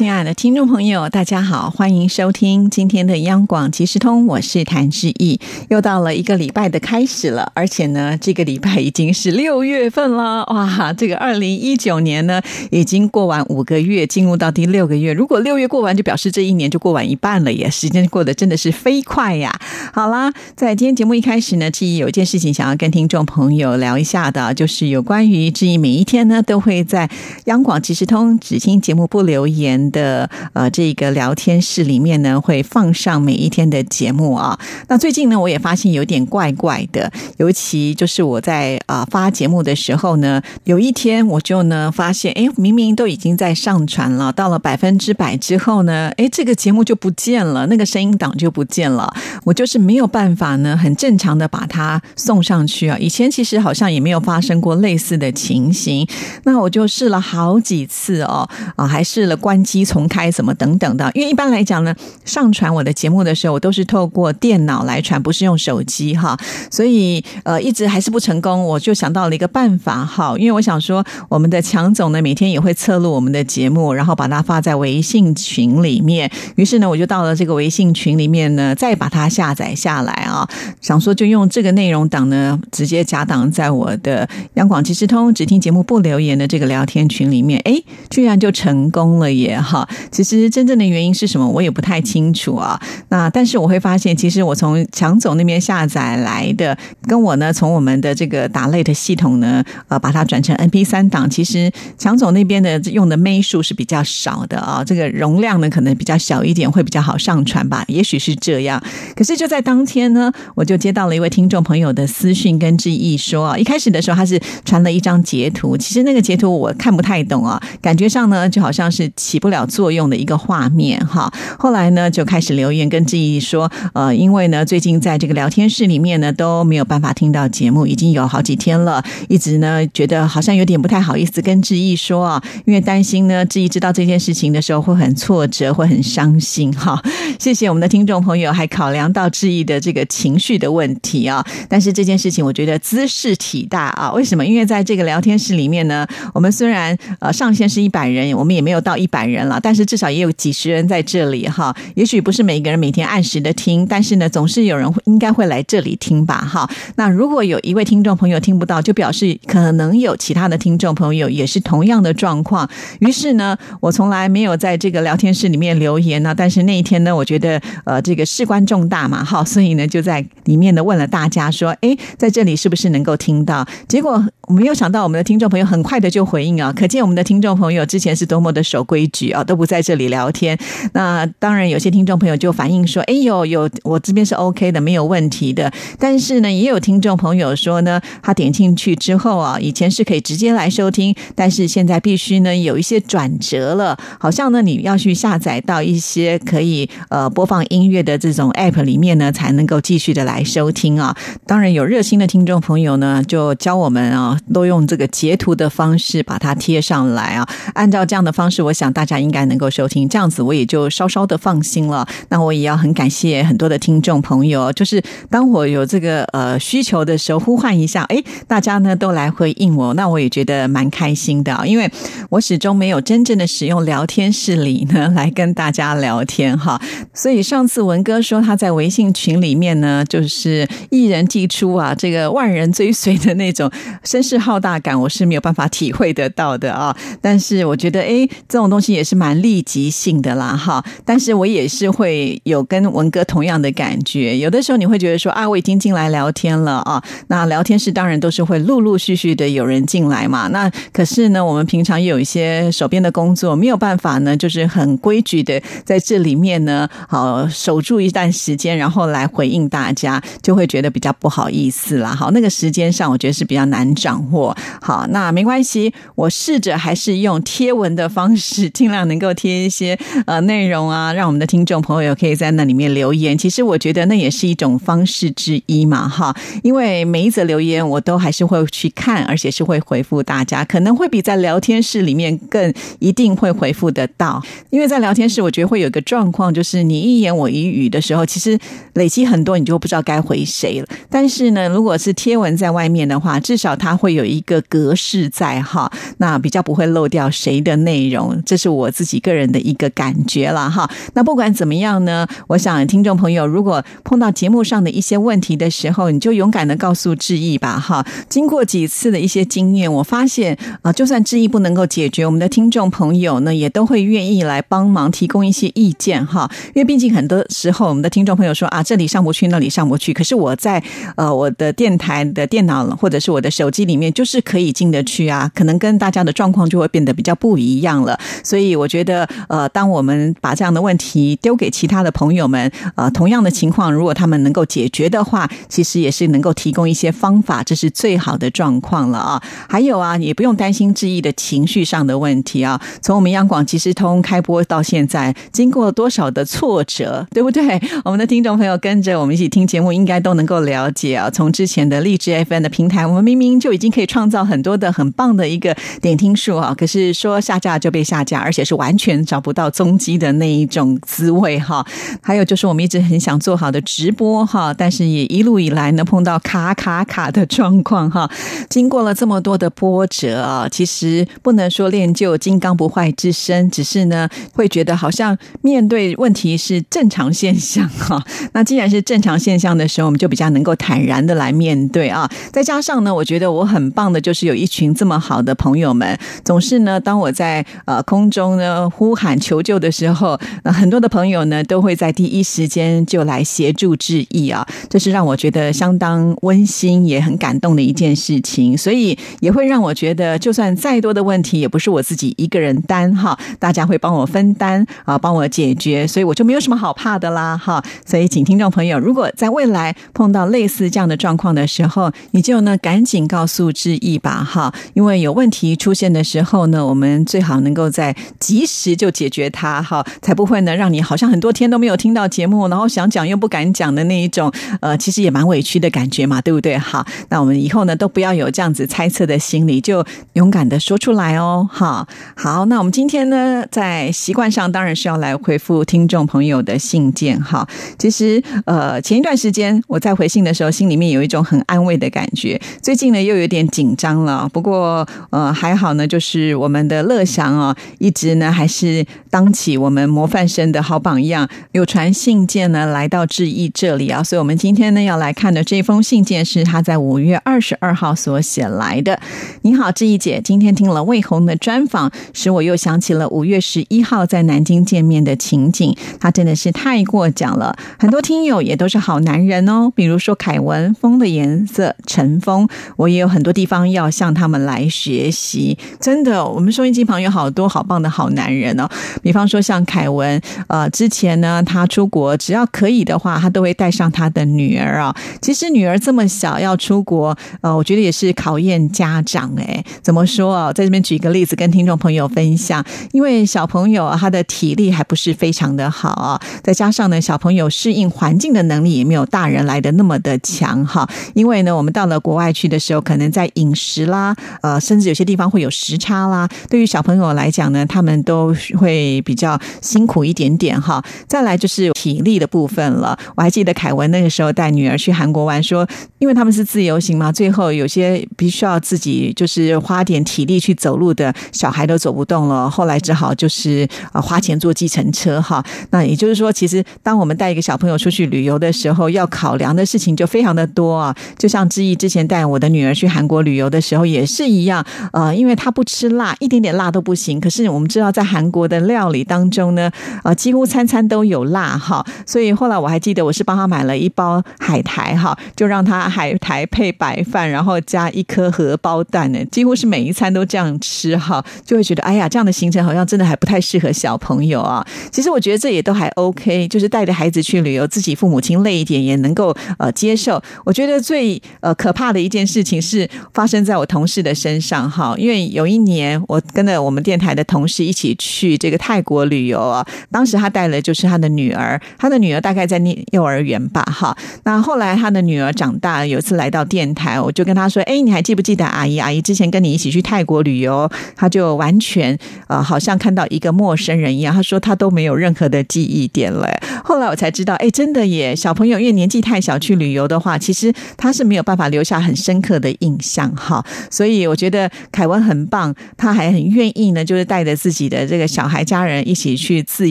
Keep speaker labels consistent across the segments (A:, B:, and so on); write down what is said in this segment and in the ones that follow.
A: 亲爱的听众朋友，大家好，欢迎收听今天的央广即时通，我是谭志毅。又到了一个礼拜的开始了，而且呢，这个礼拜已经是六月份了，哇！这个二零一九年呢，已经过完五个月，进入到第六个月。如果六月过完，就表示这一年就过完一半了耶！时间过得真的是飞快呀。好啦，在今天节目一开始呢，志毅有一件事情想要跟听众朋友聊一下的，就是有关于志毅每一天呢，都会在央广即时通只听节目不留言。的呃，这个聊天室里面呢，会放上每一天的节目啊。那最近呢，我也发现有点怪怪的，尤其就是我在啊发节目的时候呢，有一天我就呢发现，哎，明明都已经在上传了，到了百分之百之后呢，哎，这个节目就不见了，那个声音档就不见了。我就是没有办法呢，很正常的把它送上去啊。以前其实好像也没有发生过类似的情形，那我就试了好几次哦，啊，还试了关机。重开什么等等的，因为一般来讲呢，上传我的节目的时候，我都是透过电脑来传，不是用手机哈，所以呃一直还是不成功。我就想到了一个办法哈，因为我想说，我们的强总呢每天也会侧录我们的节目，然后把它发在微信群里面。于是呢，我就到了这个微信群里面呢，再把它下载下来啊，想说就用这个内容档呢，直接夹档在我的央广即时通只听节目不留言的这个聊天群里面，哎，居然就成功了耶！哈，其实真正的原因是什么，我也不太清楚啊。那但是我会发现，其实我从强总那边下载来的，跟我呢从我们的这个打类的系统呢，呃，把它转成 N P 三档，其实强总那边的用的枚数是比较少的啊。这个容量呢可能比较小一点，会比较好上传吧，也许是这样。可是就在当天呢，我就接到了一位听众朋友的私讯跟致意说啊，一开始的时候他是传了一张截图，其实那个截图我看不太懂啊，感觉上呢就好像是起不了。作用的一个画面哈，后来呢就开始留言跟志毅说，呃，因为呢最近在这个聊天室里面呢都没有办法听到节目，已经有好几天了，一直呢觉得好像有点不太好意思跟志毅说啊，因为担心呢志毅知道这件事情的时候会很挫折，会很伤心哈。谢谢我们的听众朋友还考量到志毅的这个情绪的问题啊，但是这件事情我觉得姿势体大啊，为什么？因为在这个聊天室里面呢，我们虽然呃上限是一百人，我们也没有到一百人。但是至少也有几十人在这里哈，也许不是每一个人每天按时的听，但是呢，总是有人应该会来这里听吧哈。那如果有一位听众朋友听不到，就表示可能有其他的听众朋友也是同样的状况。于是呢，我从来没有在这个聊天室里面留言呢，但是那一天呢，我觉得呃这个事关重大嘛哈，所以呢就在里面呢问了大家说，哎，在这里是不是能够听到？结果我没有想到我们的听众朋友很快的就回应啊，可见我们的听众朋友之前是多么的守规矩啊。都不在这里聊天。那当然，有些听众朋友就反映说：“哎呦，有我这边是 OK 的，没有问题的。”但是呢，也有听众朋友说呢，他点进去之后啊，以前是可以直接来收听，但是现在必须呢有一些转折了，好像呢你要去下载到一些可以呃播放音乐的这种 App 里面呢，才能够继续的来收听啊。当然，有热心的听众朋友呢，就教我们啊，都用这个截图的方式把它贴上来啊。按照这样的方式，我想大家应。该能够收听，这样子我也就稍稍的放心了。那我也要很感谢很多的听众朋友，就是当我有这个呃需求的时候，呼唤一下，哎，大家呢都来回应我，那我也觉得蛮开心的啊。因为我始终没有真正的使用聊天室里呢来跟大家聊天哈，所以上次文哥说他在微信群里面呢，就是一人寄出啊，这个万人追随的那种声是浩大感，我是没有办法体会得到的啊。但是我觉得，哎，这种东西也是。蛮立即性的啦，哈！但是我也是会有跟文哥同样的感觉。有的时候你会觉得说啊，我已经进来聊天了啊，那聊天室当然都是会陆陆续续的有人进来嘛。那可是呢，我们平常也有一些手边的工作，没有办法呢，就是很规矩的在这里面呢，好守住一段时间，然后来回应大家，就会觉得比较不好意思啦。好，那个时间上我觉得是比较难掌握。好，那没关系，我试着还是用贴文的方式 尽量。能够贴一些呃内容啊，让我们的听众朋友可以在那里面留言。其实我觉得那也是一种方式之一嘛，哈。因为每一则留言我都还是会去看，而且是会回复大家，可能会比在聊天室里面更一定会回复得到。因为在聊天室，我觉得会有个状况，就是你一言我一语的时候，其实累积很多，你就不知道该回谁了。但是呢，如果是贴文在外面的话，至少它会有一个格式在哈，那比较不会漏掉谁的内容。这是我自己个人的一个感觉了哈。那不管怎么样呢，我想听众朋友如果碰到节目上的一些问题的时候，你就勇敢的告诉志毅吧哈。经过几次的一些经验，我发现啊，就算志毅不能够解决，我们的听众朋友呢，也都会愿意来帮忙提供一些意见哈。因为毕竟很多时候，我们的听众朋友说啊，这里上不去，那里上不去，可是我在呃我的电台的电脑或者是我的手机里面，就是可以进得去啊。可能跟大家的状况就会变得比较不一样了。所以我觉得，呃，当我们把这样的问题丢给其他的朋友们，呃，同样的情况，如果他们能够解决的话，其实也是能够提供一些方法，这是最好的状况了啊。还有啊，也不用担心志毅的情绪上的问题啊。从我们央广即时通开播到现在，经过多少的挫折，对不对？我们的听众朋友跟着我们一起听节目，应该都能够了解啊。从之前的励志 FM 的平台，我们明明就已已经可以创造很多的很棒的一个点听数啊，可是说下架就被下架，而且是完全找不到踪迹的那一种滋味哈。还有就是我们一直很想做好的直播哈，但是也一路以来呢碰到卡卡卡的状况哈。经过了这么多的波折啊，其实不能说练就金刚不坏之身，只是呢会觉得好像面对问题是正常现象哈。那既然是正常现象的时候，我们就比较能够坦然的来面对啊。再加上呢，我觉得我很棒的就是有一群这么好的朋友们，总是呢当我在呃空中呢呼喊求救的时候，那很多的朋友呢都会在第一时间就来协助致意啊，这是让我觉得相当温馨也很感动的一件事情。所以也会让我觉得，就算再多的问题，也不是我自己一个人担哈，大家会帮我分担啊，帮我解决，所以我就没有什么好怕的啦哈。所以，请听众朋友，如果在未来碰到类似这样的状况的时候，你就呢赶紧告诉致意吧哈，因为有问题出现的时候呢，我们最好能够在及时就解决它哈，才不会呢让你好像很多天都没有听到节目，然后想讲又不敢讲的那一种，呃，其实也蛮委屈的感觉嘛，对不对？哈，那我们以后呢都不要有这样子猜测的心理，就勇敢的说出来哦。哈，好，那我们今天呢在习惯上当然是要来回复听众朋友的信件哈。其实呃前一段时间我在回信的时候，心里面有一种很安慰的感觉，最近呢又有点紧张了。不过呃还好呢，就是我们的乐祥啊，一直呢还是当起我们模范生的好榜样，有传信件呢来到致意这里啊，所以我们今天呢要来看的这封信件是他在五月二十二号所写来的。你好，志毅姐，今天听了魏红的专访，使我又想起了五月十一号在南京见面的情景，他真的是太过奖了。很多听友也都是好男人哦，比如说凯文、风的颜色、陈峰，我也有很很多地方要向他们来学习。真的，我们收音机旁有好多好棒的好男人哦。比方说像凯文，呃，之前呢他出国，只要可以的话，他都会带上他的女儿啊。其实女儿这么小要出国，呃，我觉得也是考验家长哎。怎么说啊？在这边举一个例子跟听众朋友分享，因为小朋友他的体力还不是非常的好啊，再加上呢，小朋友适应环境的能力也没有大人来的那么的强哈。因为呢，我们到了国外去的时候，可能在饮食啦，呃，甚至有些地方会有时差啦。对于小朋友来讲呢，他们都会比较辛苦一点点哈。再来就是体力的部分了。我还记得凯文那个时候带女儿去韩国玩，说因为他们是自由行嘛，最后有些必须要自己就是花点体力去走路的小孩都走不动了，后来只好就是呃花钱坐计程车哈。那也就是说，其实当我们带一个小朋友出去旅游的时候，要考量的事情就非常的多啊。就像志毅之前带我的女儿去韩韩国旅游的时候也是一样，呃，因为他不吃辣，一点点辣都不行。可是我们知道，在韩国的料理当中呢，呃，几乎餐餐都有辣哈。所以后来我还记得，我是帮他买了一包海苔哈，就让他海苔配白饭，然后加一颗荷包蛋呢，几乎是每一餐都这样吃哈，就会觉得哎呀，这样的行程好像真的还不太适合小朋友啊。其实我觉得这也都还 OK，就是带着孩子去旅游，自己父母亲累一点也能够呃接受。我觉得最呃可怕的一件事情是发生在我同事的身上哈，因为有一年我跟着我们电台的同事。一起去这个泰国旅游啊。当时他带了就是他的女儿，他的女儿大概在念幼儿园吧，哈。那后来他的女儿长大，有一次来到电台，我就跟他说：“哎，你还记不记得阿姨？阿姨之前跟你一起去泰国旅游？”他就完全呃，好像看到一个陌生人一样。他说他都没有任何的记忆点了。后来我才知道，哎，真的耶！小朋友因为年纪太小去旅游的话，其实他是没有办法留下很深刻的印印象哈。所以我觉得凯文很棒，他还很愿意呢，就是带着自己的这个小孩家人一起去自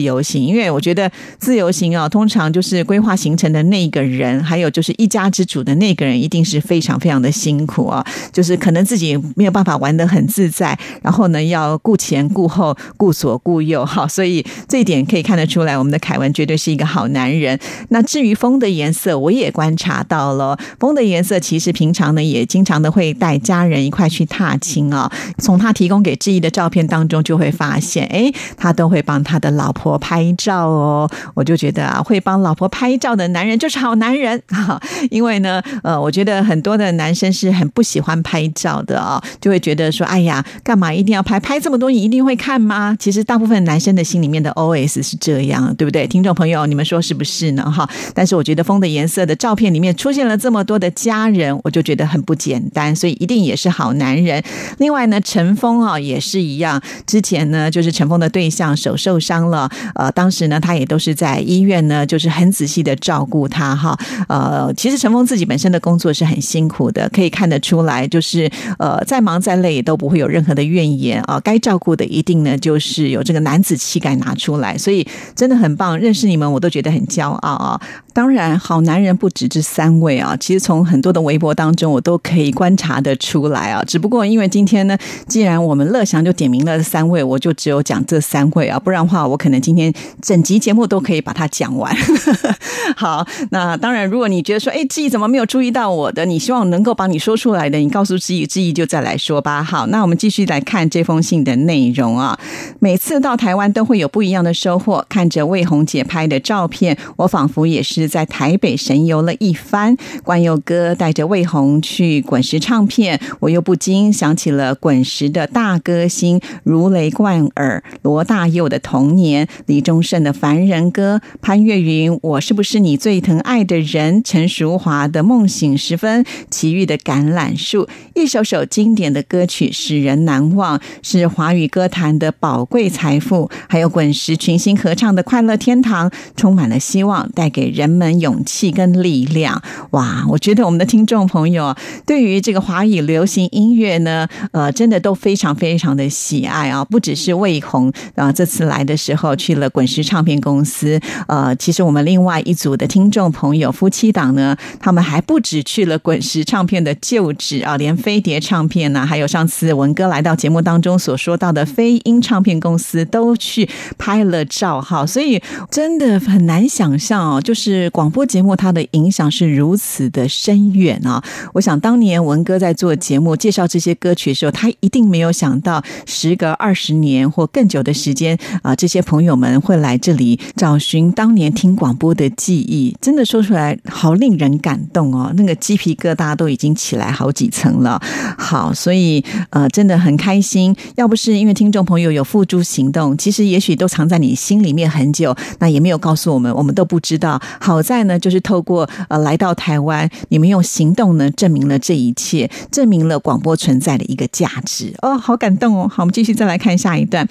A: 由行。因为我觉得自由行啊，通常就是规划行程的那个人，还有就是一家之主的那个人，一定是非常非常的辛苦啊。就是可能自己没有办法玩得很自在，然后呢，要顾前顾后、顾左顾右哈。所以这一点可以看得出来，我们的凯文绝对是一个好男人。那至于风的颜色，我也观察到了，风的颜色其实平常呢也经常的会带家人一块去踏青啊。从他提供给志毅的照片当中，就会发现，哎，他都会帮他的老婆拍照哦。我就觉得啊，会帮老婆拍照的男人就是好男人哈。因为呢，呃，我觉得很多的男生是很不喜欢拍照的啊，就会觉得说，哎呀，干嘛一定要拍？拍这么多，你一定会看吗？其实大部分男生的心里面的 OS 是这样，对不对？听众朋友，你们说是不是呢？哈，但是我觉得风的颜色的照片里面出现了这么多的家人，我就觉得很不简单，所以一定也是好男人。另外呢，陈峰啊也是一样，之前呢就是陈峰的对象手受伤了，呃，当时呢他也都是在医院呢，就是很仔细的照顾他哈。呃，其实陈峰自己本身的工作是很辛苦的，可以看得出来，就是呃再忙再累都不会有任何的怨言啊。该照顾的一定呢就是有这个男子气概拿出来，所以真的很棒。认识你们我都觉得很骄傲啊。当然，好男人不止这三位啊。其实从很多的微博当中，我都可以观观察的出来啊。只不过因为今天呢，既然我们乐祥就点名了三位，我就只有讲这三位啊。不然的话，我可能今天整集节目都可以把它讲完。好，那当然，如果你觉得说，哎，志毅怎么没有注意到我的？你希望能够把你说出来的，你告诉志毅，志毅就再来说吧。好，那我们继续来看这封信的内容啊。每次到台湾都会有不一样的收获。看着魏红姐拍的照片，我仿佛也。是在台北神游了一番，关佑哥带着魏红去滚石唱片，我又不禁想起了滚石的大歌星如雷贯耳罗大佑的童年，李宗盛的凡人歌，潘越云我是不是你最疼爱的人，陈淑华的梦醒时分，奇遇的橄榄树，一首首经典的歌曲使人难忘，是华语歌坛的宝贵财富，还有滚石群星合唱的快乐天堂，充满了希望，带给人。们勇气跟力量哇！我觉得我们的听众朋友对于这这个华语流行音乐呢，呃，真的都非常非常的喜爱啊！不只是魏红啊，这次来的时候去了滚石唱片公司，呃，其实我们另外一组的听众朋友夫妻档呢，他们还不止去了滚石唱片的旧址啊，连飞碟唱片呢，还有上次文哥来到节目当中所说到的飞鹰唱片公司都去拍了照哈，所以真的很难想象哦，就。是广播节目，它的影响是如此的深远啊！我想当年文哥在做节目介绍这些歌曲的时候，他一定没有想到，时隔二十年或更久的时间啊，这些朋友们会来这里找寻当年听广播的记忆。真的说出来，好令人感动哦！那个鸡皮疙瘩都已经起来好几层了。好，所以呃，真的很开心。要不是因为听众朋友有付诸行动，其实也许都藏在你心里面很久，那也没有告诉我们，我们都不知道。好在呢，就是透过呃来到台湾，你们用行动呢证明了这一切，证明了广播存在的一个价值哦，好感动哦！好，我们继续再来看下一段。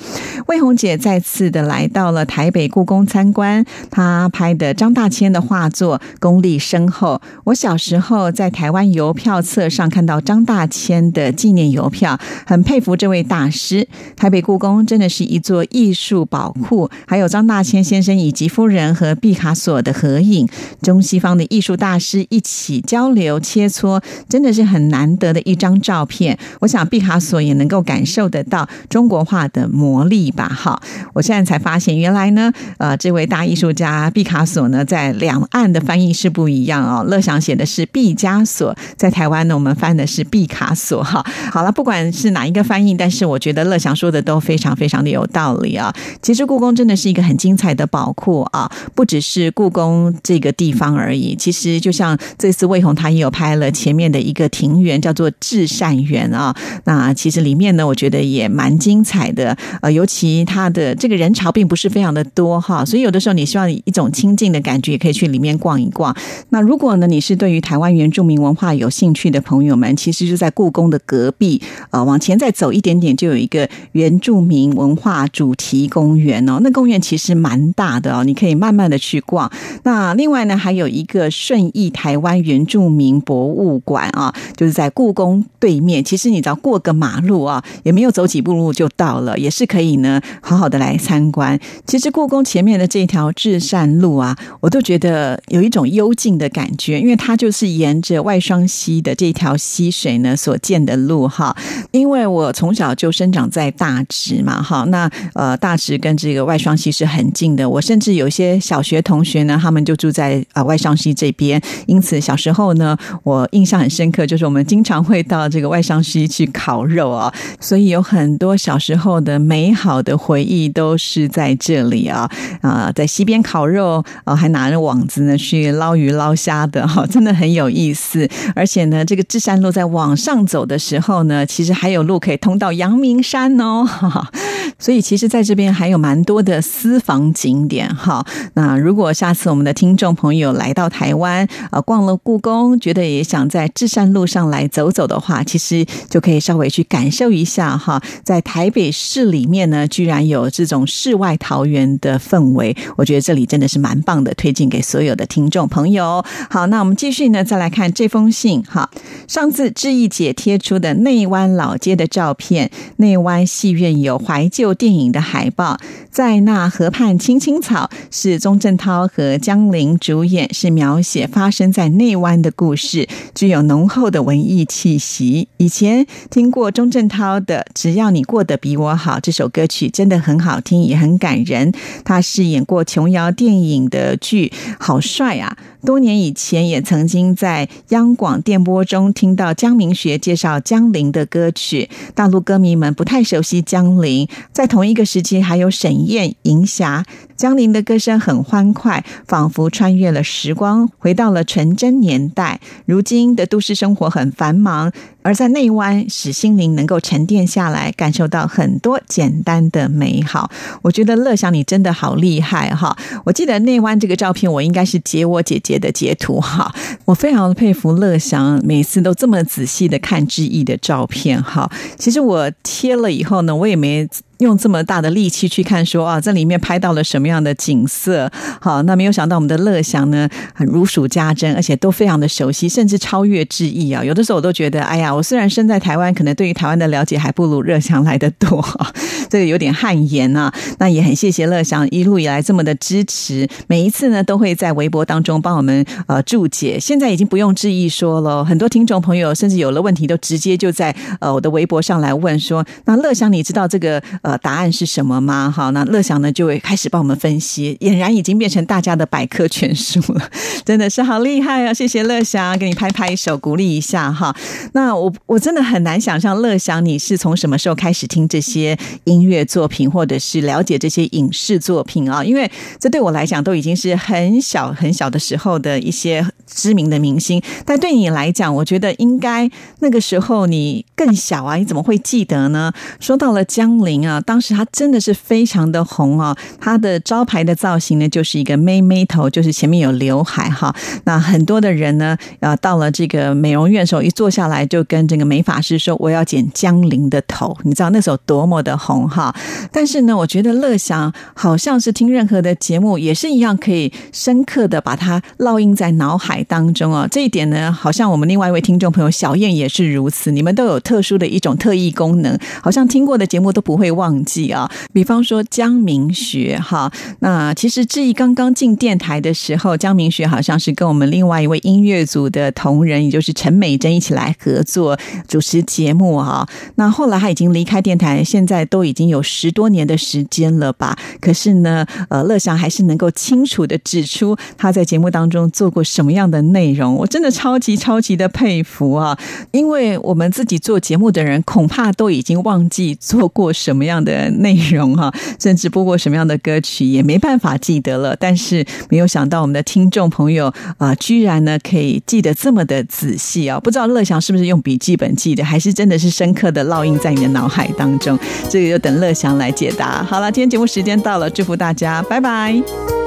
A: 魏红姐再次的来到了台北故宫参观，她拍的张大千的画作功力深厚。我小时候在台湾邮票册上看到张大千的纪念邮票，很佩服这位大师。台北故宫真的是一座艺术宝库，还有张大千先生以及夫人和毕卡索的。合影，中西方的艺术大师一起交流切磋，真的是很难得的一张照片。我想毕卡索也能够感受得到中国画的魔力吧。哈，我现在才发现，原来呢，呃，这位大艺术家毕卡索呢，在两岸的翻译是不一样哦。乐祥写的是毕加索，在台湾呢，我们翻的是毕卡索。哈，好了，不管是哪一个翻译，但是我觉得乐祥说的都非常非常的有道理啊。其实故宫真的是一个很精彩的宝库啊，不只是故宫。这个地方而已。其实就像这次魏红，他也有拍了前面的一个庭园，叫做至善园啊。那其实里面呢，我觉得也蛮精彩的。呃，尤其它的这个人潮并不是非常的多哈，所以有的时候你希望一种亲近的感觉，也可以去里面逛一逛。那如果呢，你是对于台湾原住民文化有兴趣的朋友们，其实就在故宫的隔壁，呃，往前再走一点点，就有一个原住民文化主题公园哦。那公园其实蛮大的哦，你可以慢慢的去逛。那另外呢，还有一个顺义台湾原住民博物馆啊，就是在故宫对面。其实你只要过个马路啊，也没有走几步路就到了，也是可以呢，好好的来参观。其实故宫前面的这条至善路啊，我都觉得有一种幽静的感觉，因为它就是沿着外双溪的这条溪水呢所建的路哈。因为我从小就生长在大直嘛，哈，那呃大直跟这个外双溪是很近的。我甚至有些小学同学呢，他们就住在啊外双溪这边，因此小时候呢，我印象很深刻，就是我们经常会到这个外双溪去烤肉啊，所以有很多小时候的美好的回忆都是在这里啊啊，在溪边烤肉啊，还拿着网子呢去捞鱼捞虾的哈，真的很有意思。而且呢，这个智山路在往上走的时候呢，其实还有路可以通到阳明山哦，所以其实在这边还有蛮多的私房景点哈。那如果下次我们的听众朋友来到台湾啊，逛了故宫，觉得也想在智山路上上来走走的话，其实就可以稍微去感受一下哈，在台北市里面呢，居然有这种世外桃源的氛围，我觉得这里真的是蛮棒的，推荐给所有的听众朋友。好，那我们继续呢，再来看这封信哈。上次志毅姐贴出的内湾老街的照片，内湾戏院有怀旧电影的海报，在那河畔青青草是钟镇涛和江玲主演，是描写发生在内湾的故事，具有浓厚的文艺气息。以前听过钟镇涛的《只要你过得比我好》这首歌曲，真的很好听，也很感人。他饰演过琼瑶电影的剧，好帅啊！多年以前也曾经在央广电波中听到江明学介绍江玲的歌曲，大陆歌迷们不太熟悉江玲。在同一个时期，还有沈燕、银霞。江铃的歌声很欢快，仿佛穿越了时光，回到了纯真年代。如今的都市生活很繁忙，而在内湾，使心灵能够沉淀下来，感受到很多简单的美好。我觉得乐祥你真的好厉害哈！我记得内湾这个照片，我应该是截我姐姐的截图哈。我非常佩服乐祥，每次都这么仔细的看志毅的照片哈。其实我贴了以后呢，我也没。用这么大的力气去看，说啊，这里面拍到了什么样的景色？好，那没有想到我们的乐祥呢，很如数家珍，而且都非常的熟悉，甚至超越志毅啊。有的时候我都觉得，哎呀，我虽然身在台湾，可能对于台湾的了解还不如乐祥来的多，这个有点汗颜啊。那也很谢谢乐祥一路以来这么的支持，每一次呢都会在微博当中帮我们呃注解。现在已经不用质疑说了，很多听众朋友甚至有了问题都直接就在呃我的微博上来问说，那乐祥你知道这个？呃，答案是什么吗？好，那乐祥呢就会开始帮我们分析，俨然已经变成大家的百科全书了，真的是好厉害啊！谢谢乐祥，给你拍拍手，鼓励一下哈。那我我真的很难想象，乐享你是从什么时候开始听这些音乐作品，或者是了解这些影视作品啊？因为这对我来讲都已经是很小很小的时候的一些知名的明星，但对你来讲，我觉得应该那个时候你更小啊，你怎么会记得呢？说到了江玲啊。当时他真的是非常的红啊！他的招牌的造型呢，就是一个妹妹头，就是前面有刘海哈。那很多的人呢，呃，到了这个美容院的时候，一坐下来就跟这个美发师说：“我要剪江玲的头。”你知道那时候多么的红哈！但是呢，我觉得乐祥好像是听任何的节目也是一样，可以深刻的把它烙印在脑海当中啊。这一点呢，好像我们另外一位听众朋友小燕也是如此。你们都有特殊的一种特异功能，好像听过的节目都不会忘。忘记啊，比方说江明学哈，那其实志毅刚刚进电台的时候，江明学好像是跟我们另外一位音乐组的同仁，也就是陈美珍一起来合作做主持节目哈。那后来他已经离开电台，现在都已经有十多年的时间了吧？可是呢，呃，乐祥还是能够清楚的指出他在节目当中做过什么样的内容，我真的超级超级的佩服啊！因为我们自己做节目的人，恐怕都已经忘记做过什么样的内容哈，甚至播过什么样的歌曲，也没办法记得了。但是没有想到，我们的听众朋友啊，居然呢可以记得这么的仔细啊！不知道乐祥是不是用笔记本记的，还是真的是深刻的烙印在你的脑海当中？这个就等乐祥来解答。好了，今天节目时间到了，祝福大家，拜拜。